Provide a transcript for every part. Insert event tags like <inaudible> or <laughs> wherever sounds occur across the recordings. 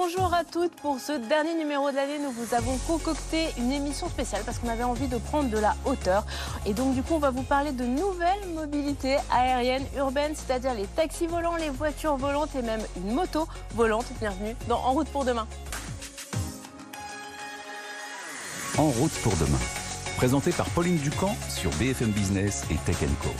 Bonjour à toutes. Pour ce dernier numéro de l'année, nous vous avons concocté une émission spéciale parce qu'on avait envie de prendre de la hauteur. Et donc, du coup, on va vous parler de nouvelles mobilités aériennes urbaines, c'est-à-dire les taxis volants, les voitures volantes et même une moto volante. Bienvenue dans En route pour demain. En route pour demain. Présenté par Pauline Ducamp sur BFM Business et Tech Co.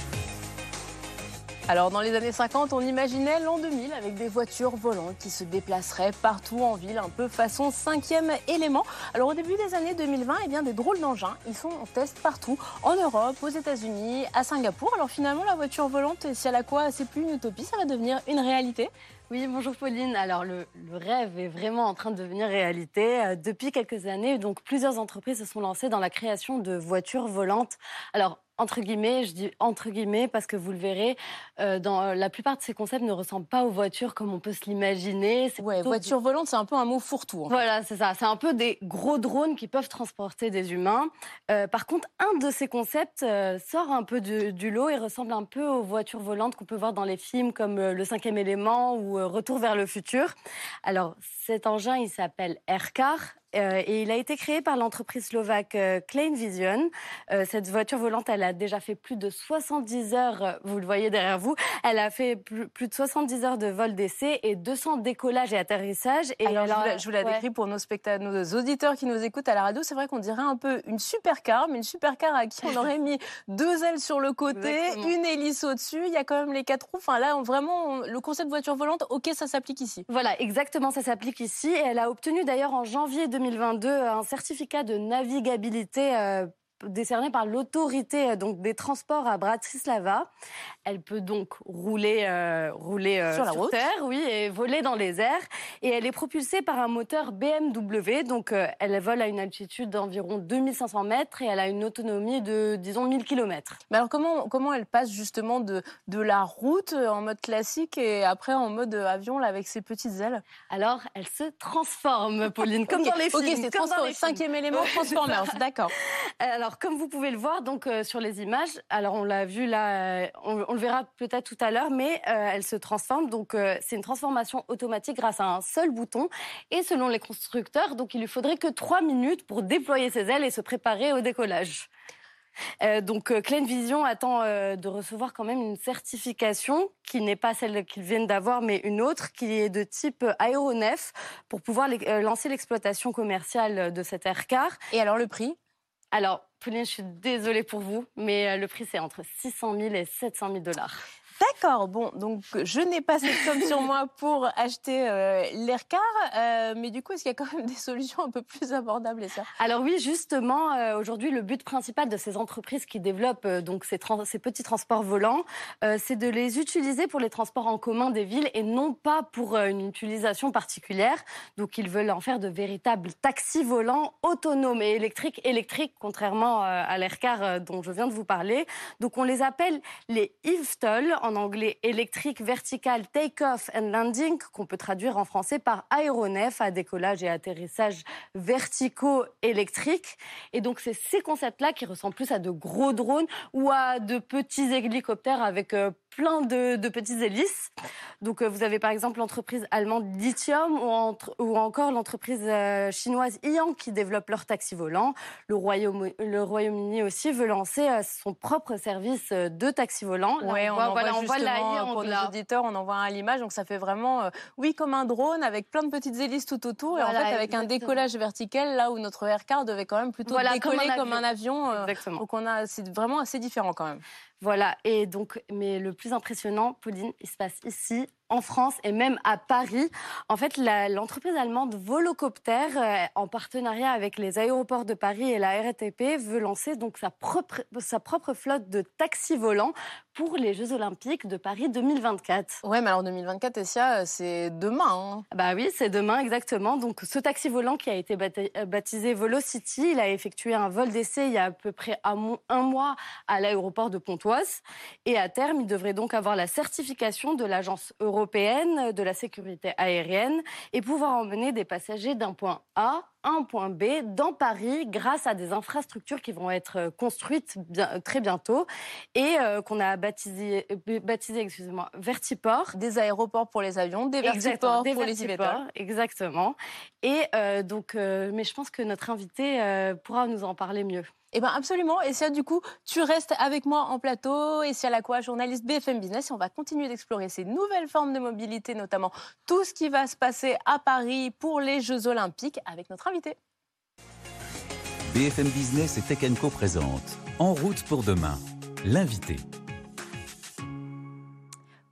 Alors dans les années 50, on imaginait l'an 2000 avec des voitures volantes qui se déplaceraient partout en ville, un peu façon cinquième élément. Alors au début des années 2020, eh bien, des drôles d'engins, ils sont en test partout, en Europe, aux États-Unis, à Singapour. Alors finalement, la voiture volante, si elle a quoi, c'est plus une utopie, ça va devenir une réalité. Oui, bonjour Pauline. Alors le, rêve est vraiment en train de devenir réalité. Euh, depuis quelques années, donc plusieurs entreprises se sont lancées dans la création de voitures volantes. Alors entre guillemets, je dis entre guillemets parce que vous le verrez, euh, dans la plupart de ces concepts ne ressemblent pas aux voitures comme on peut se l'imaginer. Ouais, voiture volante, c'est un peu un mot fourre-tout. En fait. Voilà, c'est ça. C'est un peu des gros drones qui peuvent transporter des humains. Euh, par contre, un de ces concepts euh, sort un peu du, du, lot et ressemble un peu aux voitures volantes qu'on peut voir dans les films comme euh, Le Cinquième Élément ou euh, Retour vers le futur. Alors, cet engin, il s'appelle Aircar. Euh, et il a été créé par l'entreprise slovaque euh, Klein Vision. Euh, cette voiture volante, elle a déjà fait plus de 70 heures, vous le voyez derrière vous, elle a fait plus, plus de 70 heures de vol d'essai et 200 décollages et atterrissages. Et alors, alors, je vous la, je vous la ouais. décris pour nos spectateurs, nos auditeurs qui nous écoutent à la radio. C'est vrai qu'on dirait un peu une supercar, mais une supercar à qui on <laughs> aurait mis deux ailes sur le côté, Exactement. une hélice au-dessus. Il y a quand même les quatre roues. Enfin là, on, vraiment, on, le concept voiture volante, ok, ça s'applique ici. Voilà, exactement, ça s'applique ici. Et elle a obtenu d'ailleurs en janvier 2022 un certificat de navigabilité euh, décerné par l'autorité donc des transports à Bratislava. Elle peut donc rouler, euh, rouler euh, sur, la sur route. terre, oui, et voler dans les airs. Et elle est propulsée par un moteur BMW. Donc, euh, elle vole à une altitude d'environ 2500 mètres et elle a une autonomie de, disons, 1000 km. Mais alors, comment, comment elle passe justement de, de la route en mode classique et après en mode avion là, avec ses petites ailes? Alors, elle se transforme, Pauline, <laughs> comme okay. dans les films. Ok, c'est cinquième élément <laughs> Transformers, d'accord. Alors, alors, comme vous pouvez le voir donc euh, sur les images, alors on l'a vu là, euh, on, le verra peut-être tout à l'heure, mais euh, elle se transforme. Donc, c'est une transformation automatique grâce à un seul bouton. Et selon les constructeurs, donc il lui faudrait que trois minutes pour déployer ses ailes et se préparer au décollage. Euh, donc Klein Vision attend de recevoir quand même une certification qui n'est pas celle qu'ils viennent d'avoir, mais une autre qui est de type aéronef pour pouvoir lancer l'exploitation commerciale de cet aircar. Et alors le prix? Alors, Pauline, je suis désolée pour vous, mais le prix, c'est entre 600 000 et 700 000 dollars. D'accord, bon, donc je n'ai pas cette somme sur moi pour acheter euh, l'AirCar, euh, mais du coup, est-ce qu'il y a quand même des solutions un peu plus abordables et ça Alors oui, justement, euh, aujourd'hui, le but principal de ces entreprises qui développent euh, donc ces, petits transports volants, c'est de les utiliser pour les transports en commun des villes et non pas pour une utilisation particulière. Donc ils veulent en faire de véritables taxis volants autonomes et électriques, électriques, contrairement à l'AirCar dont je viens de vous parler. Donc on les appelle les EVTOL en anglais électrique vertical take-off and landing, qu'on peut traduire en français par aéronef à décollage et atterrissage verticaux électriques. Et donc, c'est ces concepts-là qui ressemblent plus à de gros drones ou à de petits hélicoptères avec euh, plein de, de, petites hélices. Donc, euh, vous avez par exemple l'entreprise allemande Lithium ou, entre, ou encore l'entreprise euh, chinoise Yang qui développe leur taxi volant. Le Royaume-Uni le Royaume aussi veut lancer euh, son propre service de taxi volant. Ouais, on, voit, voilà, on voit là, pour nos auditeurs, on en voit un à l'image. Donc, ça fait vraiment, euh, oui, comme un drone avec plein de petites hélices tout autour. Voilà, et en fait, avec exactement. un décollage vertical, là où notre aircar devait quand même plutôt voilà, décoller comme un comme un avion. Euh, exactement. Donc, on a, c'est vraiment assez différent quand même. Voilà, et donc, mais le plus impressionnant, Pauline, il se passe ici, en France et même à Paris. En fait, l'entreprise allemande Volocopter, euh, en partenariat avec les aéroports de Paris et la RATP, veut lancer donc sa propre, sa propre flotte de taxis volants pour les Jeux Olympiques de Paris 2024. Ouais, mais alors 2024, Essia, c'est demain. Hein. Bah oui, c'est demain exactement. Donc, ce taxi volant qui a été baptisé Volocity, il a effectué un vol d'essai il y a à peu près un mois à l'aéroport de Pontoise. Et à terme, il devrait donc avoir la certification de l'agence de la sécurité aérienne et pouvoir emmener des passagers d'un point A A, un point B dans Paris grâce à des infrastructures qui vont être construites bien, très bientôt et qu'on a baptisé, baptisé excusez-moi, Vertiport. Des aéroports pour les avions, des vertiports pour les vertiports, Exactement. Et donc, mais je pense que notre invité pourra nous en parler mieux. Eh bien absolument. Et ça, du coup, tu restes avec moi en plateau. Et la quoi, journaliste BFM Business. Et on va continuer d'explorer ces nouvelles formes de mobilité, notamment tout ce qui va se passer à Paris pour les Jeux Olympiques avec notre BFM Business et Tech Co présente En route pour demain, l'invité.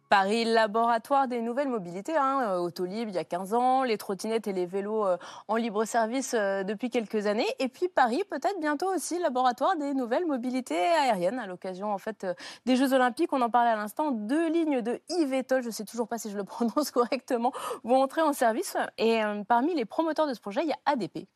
Paris, laboratoire des nouvelles mobilités, hein, euh, Autolib il y a 15 ans, les trottinettes et les vélos euh, en libre service euh, depuis quelques années. Et puis Paris, peut-être bientôt aussi laboratoire des nouvelles mobilités aériennes à l'occasion en fait des Jeux Olympiques. On en parlait à l'instant. Deux lignes de eVTOL, je sais toujours pas si je le <laughs> prononce correctement, vont entrer en service. Et parmi les promoteurs de ce projet, il y a ADP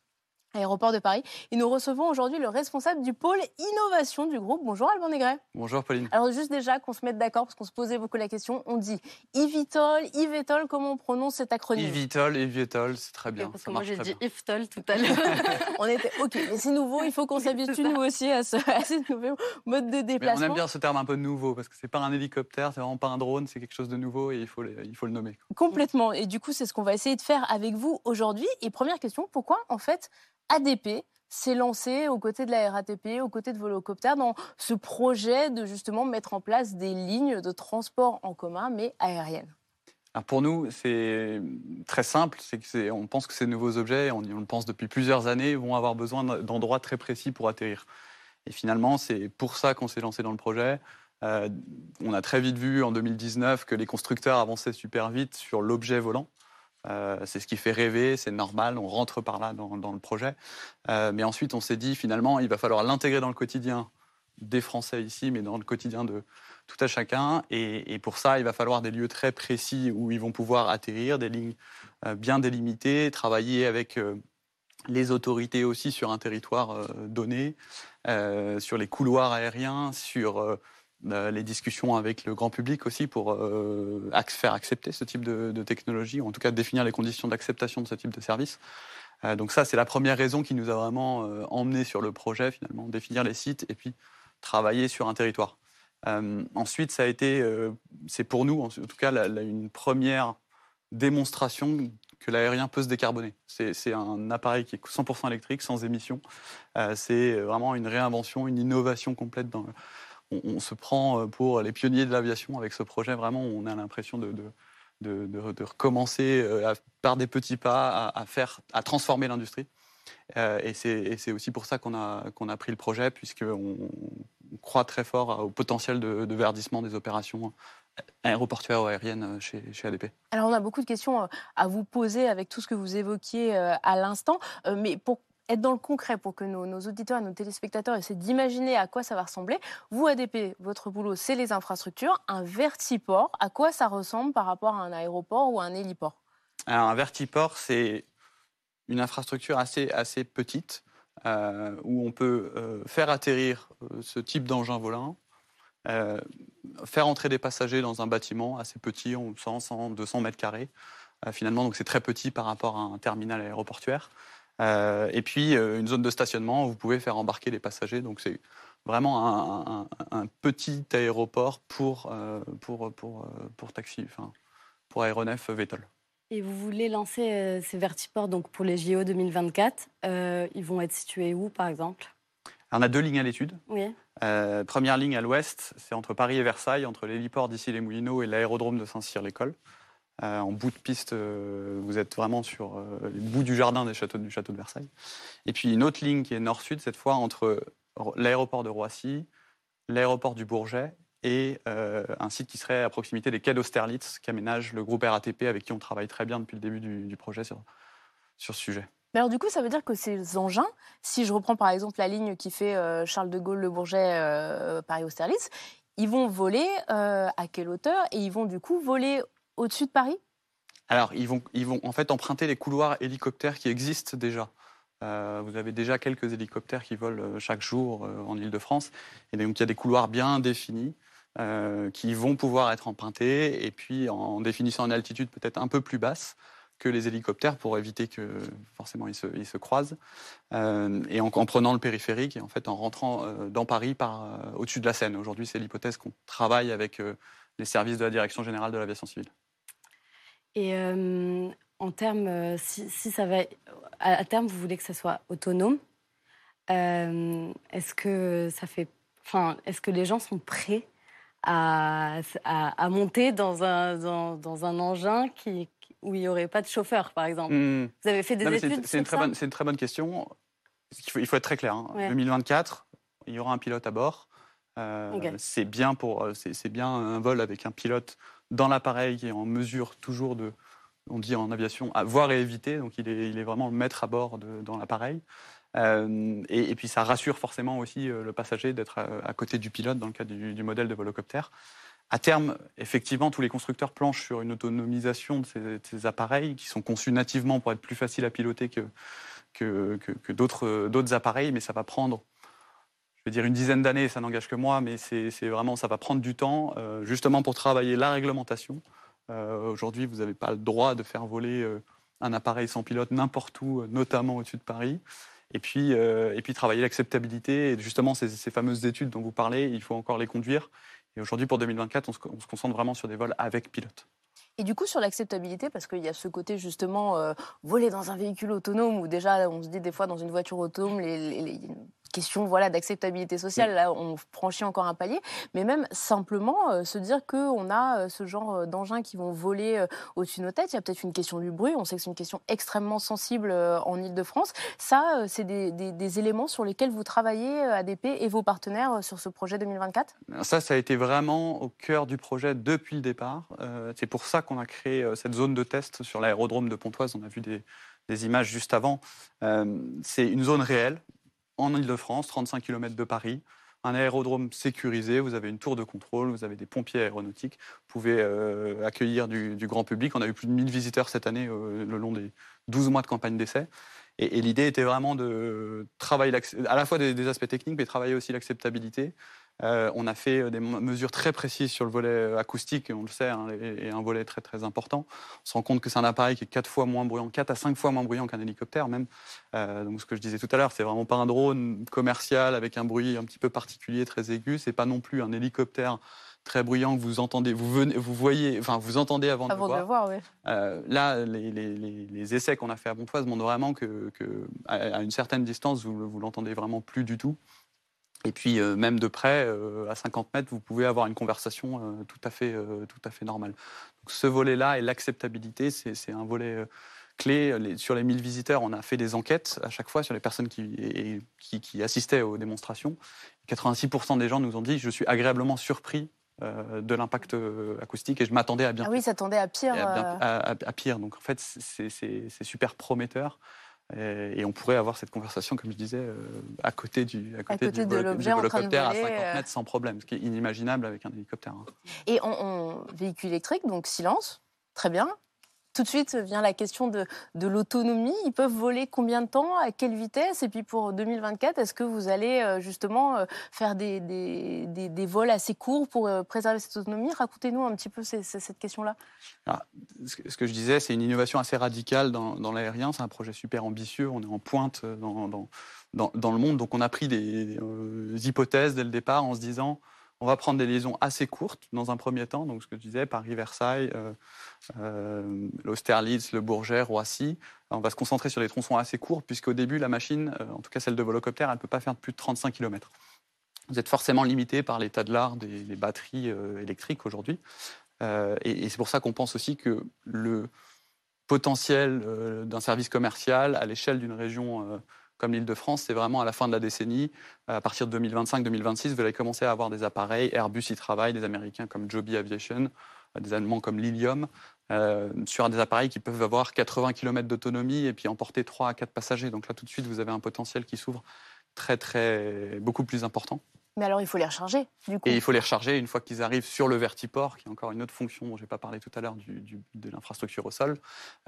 Aéroport de Paris. Et nous recevons aujourd'hui le responsable du pôle innovation du groupe. Bonjour Alban Negret. Bonjour Pauline. Alors juste déjà qu'on se mette d'accord parce qu'on se posait beaucoup la question, on dit eVTOL, eVTOL, comment on prononce cet acronyme? eVTOL, eVTOL, c'est très bien. parce que moi j'ai dit IFTOL tout à l'heure. <laughs> on était ok, mais c'est nouveau, il faut qu'on <laughs> s'habitue nous aussi à ce, à nouveau mode de déplacement. Mais on aime bien ce terme un peu nouveau parce que c'est pas un hélicoptère, c'est vraiment pas un drone, c'est quelque chose de nouveau et il faut, il faut le nommer. Complètement. Et du coup, c'est ce qu'on va essayer de faire avec vous aujourd'hui. Et première question, pourquoi en fait ADP s'est lancé aux côtés de la RATP, aux côtés de Volocopter, dans ce projet de justement mettre en place des lignes de transport en commun, mais aériennes pour nous, c'est très simple. C'est on pense que ces nouveaux objets, on, on, le pense depuis plusieurs années, vont avoir besoin d'endroits très précis pour atterrir. Et finalement, c'est pour ça qu'on s'est lancé dans le projet. Euh, on a très vite vu en 2019 que les constructeurs avançaient super vite sur l'objet volant. Euh, c'est ce qui fait rêver, c'est normal, on rentre par là dans, le projet. Euh, mais ensuite, on s'est dit finalement, il va falloir l'intégrer dans le quotidien des Français ici, mais dans le quotidien de tout à chacun. Et, pour ça, il va falloir des lieux très précis où ils vont pouvoir atterrir, des lignes euh, bien délimitées, travailler avec les autorités aussi sur un territoire donné, sur les couloirs aériens, sur les discussions avec le grand public aussi pour euh, faire accepter ce type de, technologie, ou en tout cas définir les conditions d'acceptation de ce type de service. Euh, donc ça, c'est la première raison qui nous a vraiment emmené sur le projet, finalement, définir les sites et puis travailler sur un territoire. ensuite, ça a été, c'est pour nous, en tout cas, une première démonstration que l'aérien peut se décarboner. C'est un appareil qui est 100% électrique, sans émission. c'est vraiment une réinvention, une innovation complète dans, on, se prend euh, pour les pionniers de l'aviation avec ce projet. Vraiment, on a l'impression de, recommencer euh, par des petits pas à, faire, à transformer l'industrie. Euh, et c'est aussi pour ça qu'on a, pris le projet, puisqu'on on croit très fort au potentiel de, verdissement des opérations aéroportuaires ou aériennes chez, chez, ADP. Alors on a beaucoup de questions à vous poser avec tout ce que vous évoquiez à l'instant, mais pour être dans le concret pour que nos, auditeurs et nos téléspectateurs essaient d'imaginer à quoi ça va ressembler. Vous, ADP, votre boulot, c'est les infrastructures. Un vertiport, à quoi ça ressemble par rapport à un aéroport ou un héliport? Un vertiport, c'est une infrastructure assez, assez petite euh, où on peut euh, faire atterrir euh, ce type d'engin volant, faire entrer des passagers dans un bâtiment assez petit, 100, 100 200 mètres carrés. finalement, donc c'est très petit par rapport à un terminal aéroportuaire. Euh, et puis euh, une zone de stationnement où vous pouvez faire embarquer les passagers. Donc c'est vraiment un, petit aéroport pour, euh, pour, pour, pour taxi, enfin, pour aéronef VTOL. Et vous voulez lancer ces vertiports donc pour les JO 2024. ils vont être situés où, par exemple? On a deux lignes à l'étude. Oui. première ligne à l'ouest, c'est entre Paris et Versailles, entre l'héliport d'ici les Moulineaux et l'aérodrome de Saint-Cyr-l'École. Euh, en bout de piste, euh, vous êtes vraiment sur euh, le bout du jardin des châteaux, du château de Versailles. Et puis une autre ligne qui est nord-sud, cette fois entre l'aéroport de Roissy, l'aéroport du Bourget et un site qui serait à proximité des quais d'Austerlitz qu'aménage le groupe RATP avec qui on travaille très bien depuis le début du, projet sur, sur ce sujet. Mais alors du coup, ça veut dire que ces engins, si je reprends par exemple la ligne qui fait Charles de Gaulle, Le Bourget, Paris-Austerlitz, ils vont voler à quelle hauteur et ils vont du coup voler au-dessus de Paris? Alors, ils vont, ils vont en fait emprunter les couloirs hélicoptères qui existent déjà. Euh, vous avez déjà quelques hélicoptères qui volent euh, chaque jour euh, en Ile-de-France. Et donc, il y a des couloirs bien définis qui vont pouvoir être empruntés. Et puis, en définissant une altitude peut-être un peu plus basse que les hélicoptères pour éviter que forcément ils se, croisent. Et en, en, prenant le périphérique et en fait en rentrant dans Paris par au-dessus de la Seine. Aujourd'hui, c'est l'hypothèse qu'on travaille avec les services de la Direction générale de l'aviation civile. Et euh, en termes, si, si, ça va à, terme, vous voulez que ça soit autonome, est-ce que ça fait, enfin, est-ce que les gens sont prêts à, à, à monter dans un, dans, dans un engin qui, où il n'y aurait pas de chauffeur, par exemple? Mmh. Vous avez fait des non, études C'est une, une, très bonne question. Il faut, il faut être très clair. Hein. Ouais. 2024, il y aura un pilote à bord. Euh, okay. C'est bien, pour, c'est bien un vol avec un pilote dans l'appareil qui est en mesure toujours de, on dit en aviation, à voir et éviter. Donc il est, vraiment le maître à bord dans l'appareil. Euh, et, puis ça rassure forcément aussi euh, le passager d'être à, côté du pilote dans le cas du, modèle de volocoptère. À terme, effectivement, tous les constructeurs planchent sur une autonomisation de ces, appareils qui sont conçus nativement pour être plus faciles à piloter que, que d'autres appareils, mais ça va prendre, je vais dire une dizaine d'années, ça n'engage que moi, mais c'est vraiment, ça va prendre du temps, euh, justement pour travailler la réglementation. Euh, Aujourd'hui, vous n'avez pas le droit de faire voler euh, un appareil sans pilote n'importe où, notamment au-dessus de Paris. Et puis, et puis travailler l'acceptabilité. Et justement, ces, fameuses études dont vous parlez, il faut encore les conduire. Et aujourd'hui, pour 2024, on se, on se, concentre vraiment sur des vols avec pilote. Et du coup, sur l'acceptabilité, parce qu'il y a ce côté justement voler dans un véhicule autonome, où déjà, on se dit des fois dans une voiture autonome, les question voilà d'acceptabilité sociale. Là, on franchit encore un palier, mais même simplement euh, se dire que on a euh, ce genre euh, d'engins qui vont voler euh, au-dessus de nos têtes. Il y a peut-être une question du bruit. On sait que c'est une question extrêmement sensible en Île-de-France. Ça, c'est des, des, des, éléments sur lesquels vous travaillez ADP et vos partenaires sur ce projet 2024. Ça, ça a été vraiment au cœur du projet depuis le départ. c'est pour ça qu'on a créé cette zone de test sur l'aérodrome de Pontoise. On a vu des des images juste avant. C'est une zone réelle en Ile-de-France, 35 km de Paris. Un aérodrome sécurisé, vous avez une tour de contrôle, vous avez des pompiers aéronautiques, vous pouvez euh, accueillir du, grand public. On a eu plus de 1000 visiteurs cette année euh, le long des 12 mois de campagne d'essai. Et, l'idée était vraiment de travailler à la fois des aspects techniques, mais travailler aussi l'acceptabilité. Euh, on a fait des mesures très précises sur le volet acoustique, on le sait, hein, et, et, un volet très très important. On se rend compte que c'est un appareil qui est quatre fois moins bruyant, 4 à 5 fois moins bruyant qu'un hélicoptère même. Euh, donc ce que je disais tout à l'heure, c'est vraiment pas un drone commercial avec un bruit un petit peu particulier, très aigu. C'est pas non plus un hélicoptère très bruyant que vous entendez, vous venez, vous voyez, enfin vous entendez avant, avant de, le voir. Oui. Euh, là, les, les, les essais qu'on a fait à Pontoise montrent vraiment que, que à, à, une certaine distance, vous, vous l'entendez vraiment plus du tout. Et puis euh, même de près, euh, à 50 mètres, vous pouvez avoir une conversation euh, tout à fait, tout à fait normale. Donc, ce volet-là et l'acceptabilité, c'est un volet clé. Les, sur les 1000 visiteurs, on a fait des enquêtes à chaque fois sur les personnes qui, qui, qui assistaient aux démonstrations. 86% des gens nous ont dit je suis agréablement surpris de l'impact acoustique et je m'attendais à bien. Ah oui, ça tendait à pire. À, bien, à, à, à, pire. Donc en fait, c'est super prometteur. Et, on pourrait avoir cette conversation, comme je disais, euh, à côté du, à côté, à côté du, de l'objet à 50 euh. mètres sans problème, ce qui est inimaginable avec un hélicoptère. Hein. Et on, on, véhicule électrique, donc silence, très bien. Tout de suite vient la question de, l'autonomie. Ils peuvent voler combien de temps, à quelle vitesse? Et puis pour 2024, est-ce que vous allez euh, justement faire des, vols assez courts pour préserver cette autonomie? Racontez-nous un petit peu cette question-là. Ce que je disais, c'est une innovation assez radicale dans, l'aérien. C'est un projet super ambitieux. On est en pointe dans, le monde. Donc on a pris des euh, hypothèses dès le départ en se disant on va prendre des liaisons assez courtes dans un premier temps, donc ce que je disais, Paris-Versailles, euh, euh, l'Austerlitz, le Bourget, Roissy. On va se concentrer sur des tronçons assez courts, puisqu'au début, la machine, euh, en tout cas celle de volocoptère, elle ne peut pas faire plus de 35 km. Vous êtes forcément limité par l'état de l'art des, batteries euh, électriques aujourd'hui. Et, et c'est pour ça qu'on pense aussi que le potentiel d'un service commercial à l'échelle d'une région comme l'Île-de-France, c'est vraiment à la fin de la décennie, à partir de 2025-2026, vous allez commencer à avoir des appareils. Airbus y travaille, des Américains comme Joby Aviation, des Allemands comme Lilium, euh, sur des appareils qui peuvent avoir 80 km d'autonomie et puis emporter 3 à 4 passagers. Donc là, tout de suite, vous avez un potentiel qui s'ouvre très, très, beaucoup plus important. Mais alors, il faut les recharger, du coup. Et il faut les recharger une fois qu'ils arrivent sur le vertiport, qui est encore une autre fonction dont je n'ai pas parlé tout à l'heure de l'infrastructure au sol.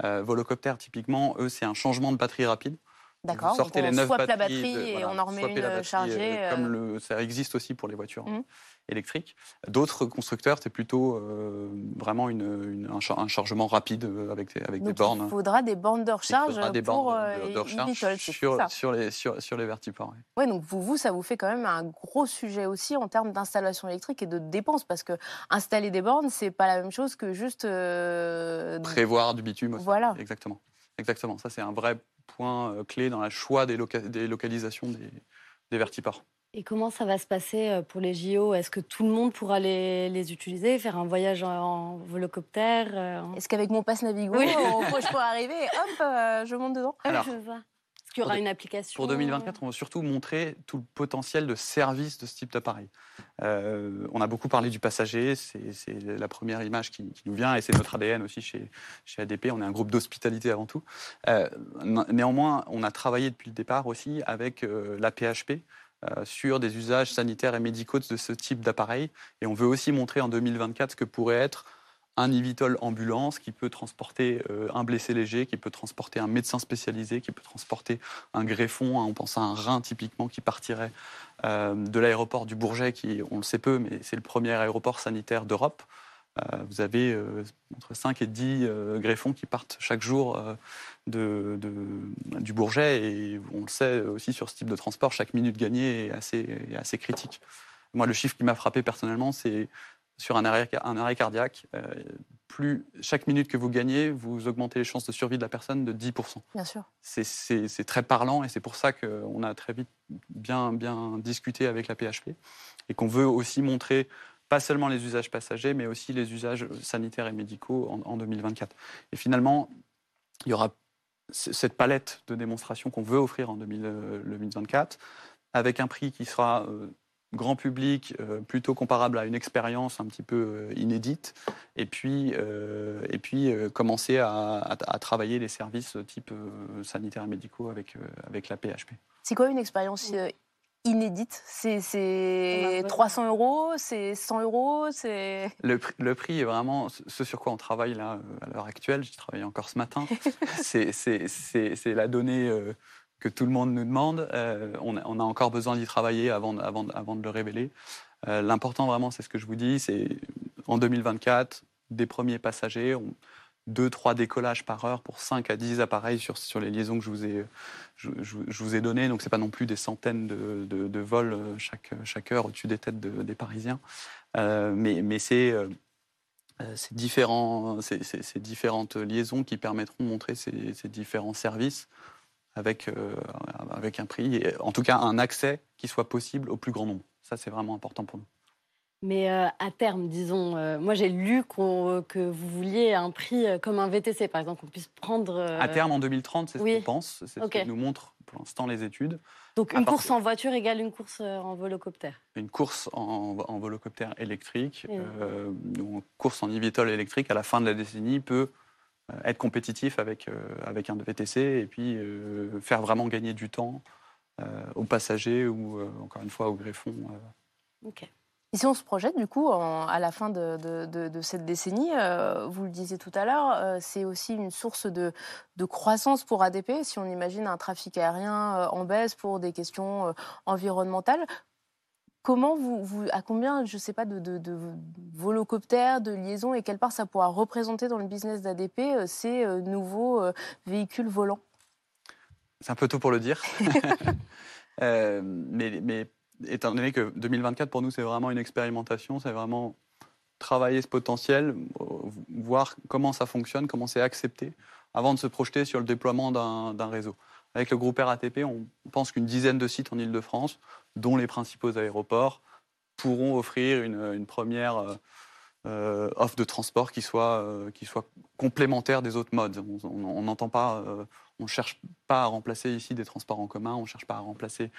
Euh, Volocoptère, typiquement, eux, c'est un changement de batterie rapide. D'accord. Sortez donc les on neuf swap la batteries batterie de- et voilà, on en remet une batterie, chargée. euh, Comme euh, le, ça existe aussi pour les voitures Mhm. Électriques. D'autres constructeurs, c'est plutôt euh, vraiment une, une- un, char- un chargement rapide euh, avec, des- bornes. il faudra des bornes de recharge faudra des pour bornes euh, de, de les recharge sur, ça. sur, les, sur, sur les vertiports. oui. Ouais, donc vous, vous, ça vous fait quand même un gros sujet aussi en termes d'installation électrique et de dépenses, parce que installer des bornes, c'est pas la même chose que juste. euh, Prévoir du bitume aussi. Voilà. Exactement. Exactement. Ça, c'est un vrai point euh, clé dans le choix des, loca- des localisations des, des vertiports. Et comment ça va se passer euh, pour les JO Est-ce que tout le monde pourra les, les utiliser, faire un voyage en, en volocoptère euh, en- Est-ce qu'avec mon passe Navigo, Oui. on- <laughs> je peux arriver et hop, euh, je monte dedans? Alors, Je vois. Est-ce qu'il y aura une application Pour 2024, on va surtout montrer tout le potentiel de service de ce type d'appareil. Euh, on a beaucoup parlé du passager, c'est c'est la première image qui, qui nous vient et c'est notre ADN aussi chez, chez ADP. On est un groupe d'hospitalité avant tout. Euh, néanmoins, on a travaillé depuis le départ aussi avec euh, la PHP euh, sur des usages sanitaires et médicaux de ce type d'appareil. Et on veut aussi montrer en 2024 ce que pourrait être un Ivitol ambulance qui peut transporter euh, un blessé léger, qui peut transporter un médecin spécialisé, qui peut transporter un greffon, hein, on pense à un rein typiquement qui partirait euh, de l'aéroport du Bourget, qui, on le sait peu, mais c'est le premier aéroport sanitaire d'Europe. Euh, vous avez euh, entre 5 et 10 euh, greffons qui partent chaque jour de, de- du Bourget, et on le sait aussi sur ce type de transport, chaque minute gagnée est assez, est assez critique. Moi, le chiffre qui m'a frappé personnellement, c'est sur un arrêt, un arrêt cardiaque, euh, plus chaque minute que vous gagnez, vous augmentez les chances de survie de la personne de 10%. Bien sûr. C'est- très parlant et c'est pour ça qu'on a très vite bien, bien discuté avec la PHP et qu'on veut aussi montrer pas seulement les usages passagers, mais aussi les usages sanitaires et médicaux en, en 2024. Et finalement, il y aura cette palette de démonstrations qu'on veut offrir en 2000, euh, 2024 avec un prix qui sera euh, grand public, euh, plutôt comparable à une expérience un petit peu euh, inédite, et puis, et puis commencer à, à- travailler les services type sanitaires et médicaux avec, avec la PHP. C'est quoi une expérience inédite C'est On a c'est besoin. 300 euros C'est 100 euros C'est Le, prix- le prix est vraiment ce- sur quoi on travaille là euh, à l'heure actuelle. J'y travaillais encore ce matin. <laughs> c'est c'est- c'est- c'est la donnée euh, que tout le monde nous demande. Euh, on, a, on a encore besoin d'y travailler avant, de- avant, avant de le révéler. Euh, L'important vraiment, c'est ce que je vous dis, c'est en 2024, des premiers passagers, on- deux, trois décollages par heure pour 5 à 10 appareils sur, sur les liaisons que je vous ai, je, ai données. Donc, ce n'est pas non plus des centaines de, de- vols euh, chaque, chaque heure au-dessus des têtes de- des Parisiens. Euh, mais mais c'est euh, ces différents- différentes liaisons qui permettront de montrer ces, différents services avec, avec un prix, et en tout cas un accès qui soit possible au plus grand nombre. Ça, c'est vraiment important pour nous. Mais euh, à terme, disons, euh, moi j'ai lu qu'on- que vous vouliez un prix euh, comme un VTC, par exemple, qu'on puisse prendre. euh, À terme, en 2030, c'est ce qu'on pense, c'est ce que nous montrent pour l'instant les études. Donc à une partir- course en voiture égale une course euh, en volocoptère. Une course en, en volocoptère électrique, euh, une course en e-vitol électrique à la fin de la décennie peut euh, être compétitif avec, euh, avec un VTC et puis euh, faire vraiment gagner du temps euh, aux passagers ou, euh, encore une fois, aux greffons. euh. Ok. Et si on se projette, du coup, en- à la fin de, de- de- de cette décennie, euh, vous le disiez tout à l'heure, euh, c'est aussi une source de, croissance pour ADP. Si on imagine un trafic aérien euh, en baisse pour des questions environnementales, comment vous, vous- à combien, je ne sais pas, de, volocoptères, de liaisons et quelle part ça pourra représenter dans le business d'ADP ces nouveaux véhicules volants? C'est un peu tôt pour le dire. <laughs> Mais, mais étant donné que 2024, pour nous, c'est vraiment une expérimentation, c'est vraiment travailler ce potentiel, euh, voir comment ça fonctionne, comment c'est accepté, avant de se projeter sur le déploiement d'un réseau. Avec le groupe RATP, on pense qu'une dizaine de sites en Ile-de-France, dont les principaux aéroports, pourront offrir une, une première euh, offre de transport qui soit, euh, qui soit complémentaire des autres modes. On n'entend pas, euh, on cherche pas à remplacer ici des transports en commun, on ne cherche pas à remplacer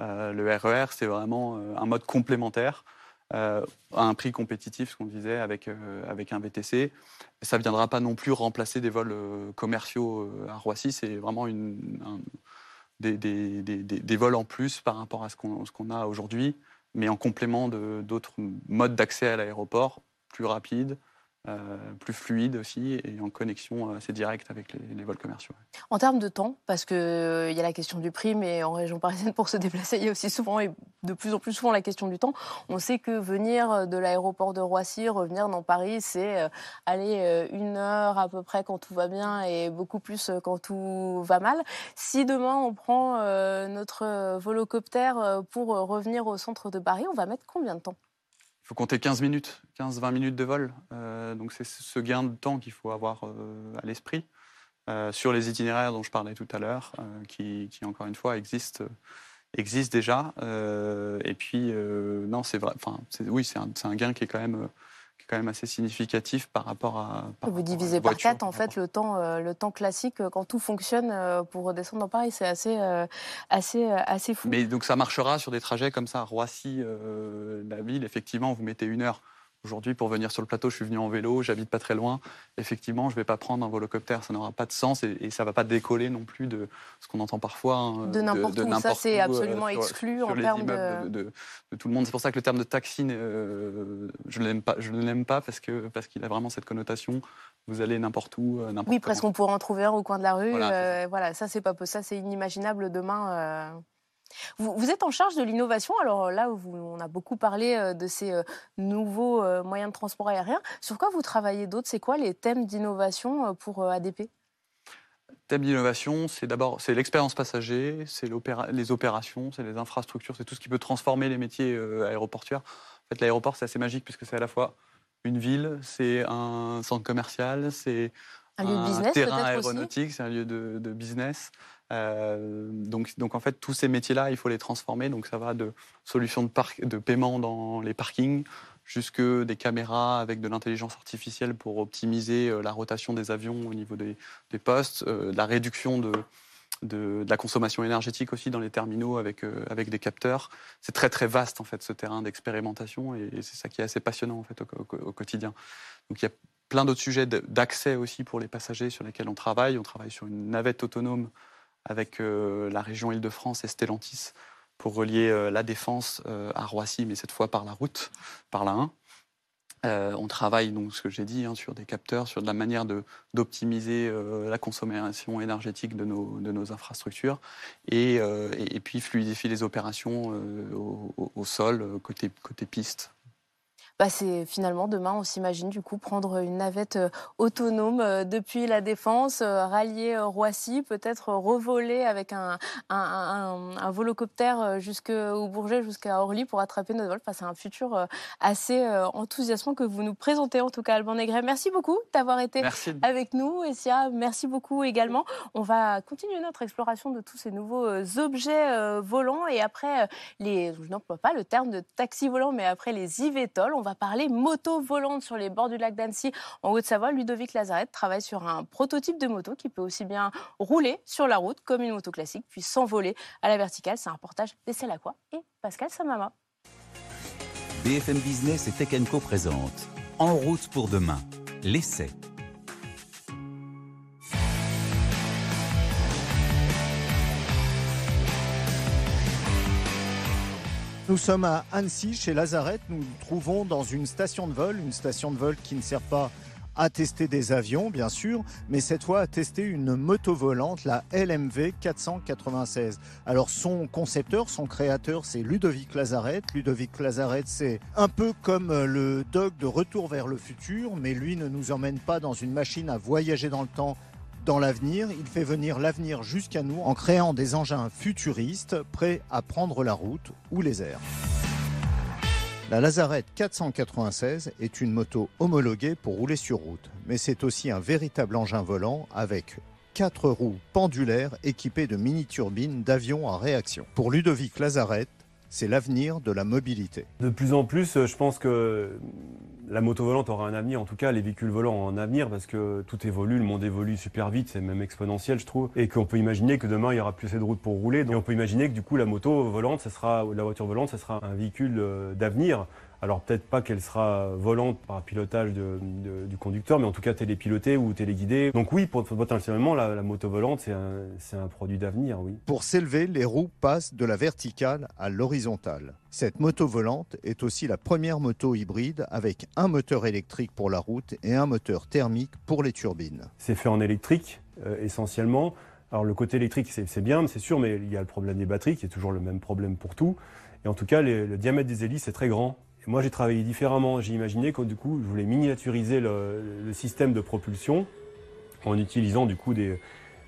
euh, le RER, c'est vraiment euh, un mode complémentaire euh, à un prix compétitif, ce qu'on disait, avec, avec un VTC. Ça ne viendra pas non plus remplacer des vols commerciaux à Roissy, c'est vraiment une, un- des, des- des- des- vols en plus par rapport à ce qu'on qu'on a aujourd'hui, mais en complément d'autres modes d'accès à l'aéroport, plus rapides, euh, plus fluide aussi et en connexion assez directe avec les, vols commerciaux. En termes de temps, parce qu'il euh, y a la question du prix, mais en région parisienne, pour se <laughs> déplacer, il y a aussi souvent et de plus en plus souvent la question du temps. On sait que venir de l'aéroport de Roissy, revenir dans Paris, c'est euh, aller une heure à peu près quand tout va bien et beaucoup plus quand tout va mal. Si demain on prend notre volocoptère pour revenir au centre de Paris, on va mettre combien de temps? Il faut compter 15 minutes, 15-20 minutes de vol. Euh, donc c'est ce gain de temps qu'il faut avoir euh, à l'esprit euh, sur les itinéraires dont je parlais tout à l'heure, qui, encore une fois existent, existent déjà. et puis non, c'est vrai. Oui, c'est un, gain qui est quand même quand même assez significatif par rapport à. Vous divisez par quatre, en fait, le temps, euh, le temps classique euh, quand tout fonctionne euh, pour redescendre dans Paris. C'est assez, assez, assez fou. Mais donc ça marchera sur des trajets comme ça. Roissy, la ville, effectivement, vous mettez une heure. Aujourd'hui, pour venir sur le plateau, je suis venu en vélo, j'habite pas très loin. Effectivement, je ne vais pas prendre un volocoptère, ça n'aura pas de sens et, ça ne va pas décoller non plus de ce qu'on entend parfois. Hein, de n'importe où, ça c'est euh, absolument exclu en termes de... de... tout le monde. C'est pour ça que le terme de taxi, euh, je ne l'aime pas, parce que parce qu'il a vraiment cette connotation. Vous allez n'importe où, euh, n'importe Oui, presque qu'on pourrait en trouver un au coin de la rue. Voilà, voilà ça c'est pas ça, c'est inimaginable demain. Vous, êtes en charge de l'innovation. Alors là, où on a beaucoup parlé euh, de ces euh, nouveaux euh, moyens de transport aérien. Sur quoi vous travaillez d'autres C'est quoi les thèmes d'innovation pour ADP Thème d'innovation, c'est d'abord c'est l'expérience passager, c'est les opérations, c'est les infrastructures, c'est tout ce qui peut transformer les métiers aéroportuaires. En fait, l'aéroport, c'est assez magique puisque c'est à la fois une ville, c'est un centre commercial, c'est un, terrain aéronautique, c'est un lieu de, de business. Euh, donc, donc en fait, tous ces métiers-là, il faut les transformer. Donc ça va de solutions de, paiement dans les parkings jusque des caméras avec de l'intelligence artificielle pour optimiser euh, la rotation des avions au niveau des, postes, euh, la réduction de, de, la consommation énergétique aussi dans les terminaux avec, avec des capteurs. C'est très très vaste en fait ce terrain d'expérimentation et, c'est ça qui est assez passionnant en fait au, au quotidien. Donc il y a plein d'autres sujets d'accès aussi pour les passagers sur lesquels on travaille. On travaille sur une navette autonome avec euh, la région Île-de-France et Stellantis pour relier euh, la Défense euh, à Roissy, mais cette fois par la route, par la 1. on travaille, donc, ce que j'ai dit, hein, sur des capteurs, sur de la manière d'optimiser la consommation énergétique de nos, de nos infrastructures et, et, puis fluidifier les opérations au, au, sol, côté, côté piste. Bah, c'est finalement demain, on s'imagine du coup prendre une navette euh, autonome euh, depuis la Défense, euh, rallier Roissy, peut-être revoler avec un, un, volocoptère jusqu'au Bourget, jusqu'à Orly pour attraper notre vol. c'est un futur assez enthousiasmant que vous nous présentez en tout cas, Alban Negret. Merci beaucoup d'avoir été avec nous. Essia, merci beaucoup également. On va continuer notre exploration de tous ces nouveaux objets volants et après les, je n'emploie pas le terme de taxi volant, mais après les IVTOL, on va parler moto volante sur les bords du lac d'Annecy en Haute-Savoie. Ludovic Lazaret travaille sur un prototype de moto qui peut aussi bien rouler sur la route comme une moto classique, puis s'envoler à la verticale. C'est un reportage d'Essai Lacroix et Pascal Samama. BFM Business et Tech Co présente En route pour demain, l'essai. Nous sommes à Annecy, chez Lazaret. Nous nous trouvons dans une station de vol, une station de vol qui ne sert pas à tester des avions, bien sûr, mais cette fois à tester une moto volante, la LMV 496. Alors son concepteur, son créateur, c'est Ludovic Lazaret. Ludovic Lazaret, c'est un peu comme le dog de Retour vers le futur, mais lui ne nous emmène pas dans une machine à voyager dans le temps dans l'avenir, il fait venir l'avenir jusqu'à nous en créant des engins futuristes prêts à prendre la route ou les airs. La Lazarette 496 est une moto homologuée pour rouler sur route, mais c'est aussi un véritable engin volant avec quatre roues pendulaires équipées de mini-turbines d'avions à réaction. Pour Ludovic Lazarette, c'est l'avenir de la mobilité. De plus en plus, je pense que la moto volante aura un avenir, en tout cas les véhicules volants ont un avenir parce que tout évolue, le monde évolue super vite, c'est même exponentiel je trouve, et qu'on peut imaginer que demain il y aura plus assez de routes pour rouler, donc on peut imaginer que du coup la moto volante, ça sera, la voiture volante, ça sera un véhicule euh, d'avenir Alors peut-être pas qu'elle sera volante par pilotage du conducteur, mais en tout cas télépilotée ou téléguidée. Donc oui, potentiellement, la, moto volante, c'est un, produit d'avenir, oui. Pour s'élever, les roues passent de la verticale à l'horizontale. Cette moto volante est aussi la première moto hybride avec un moteur électrique pour la route et un moteur thermique pour les turbines. C'est fait en électrique, euh, essentiellement. Alors le côté électrique, c'est bien, c'est sûr, mais il y a le problème des batteries, qui est toujours le même problème pour tout. Et en tout cas, le diamètre des hélices est très grand moi, j'ai travaillé différemment. J'ai imaginé que du coup, je voulais miniaturiser le, système de propulsion en utilisant du coup des,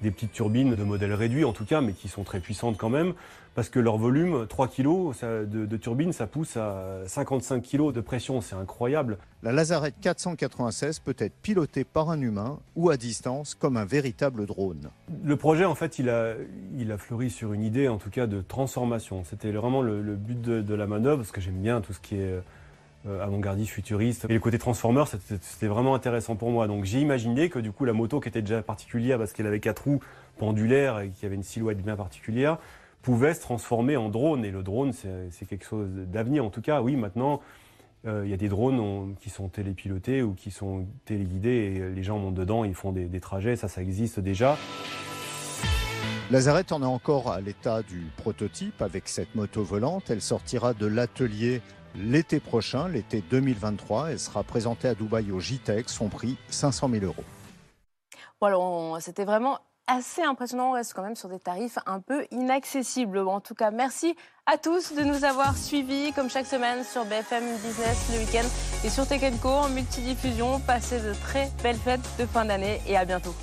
petites turbines de modèle réduit en tout cas, mais qui sont très puissantes quand même, parce que leur volume, 3 kg de, de, turbine, ça pousse à 55 kg de pression, c'est incroyable. La Lazarette 496 peut être pilotée par un humain ou à distance comme un véritable drone. Le projet, en fait, il a, il a fleuri sur une idée, en tout cas, de transformation. C'était vraiment le, but de, la manœuvre, parce que j'aime bien tout ce qui est euh, avant-gardiste, futuriste. Et le côté transformer, c'était vraiment intéressant pour moi. Donc j'ai imaginé que du coup, la moto qui était déjà particulière, parce qu'elle avait quatre roues pendulaires et qui avait une silhouette bien particulière, pouvait se transformer en drone. Et le drone, c'est quelque chose d'avenir. En tout cas, oui, maintenant, euh, il y a des drones qui sont télépilotés ou qui sont téléguidés et les gens montent dedans, ils font des, trajets. Ça, ça existe déjà. Lazarette en est encore à l'état du prototype avec cette moto volante. Elle sortira de l'atelier l'été prochain, l'été 2023. Elle sera présentée à Dubaï au JTEC. Son prix, 500 000 euros. Bon, c'était vraiment assez impressionnant. On reste quand même sur des tarifs un peu inaccessibles. En tout cas, merci à tous de nous avoir suivis, comme chaque semaine, sur BFM Business le week-end et sur Tech Co en multidiffusion. Passez de très belles fêtes de fin d'année et à bientôt.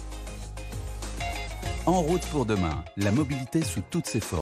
En route pour demain, la mobilité sous toutes ses formes.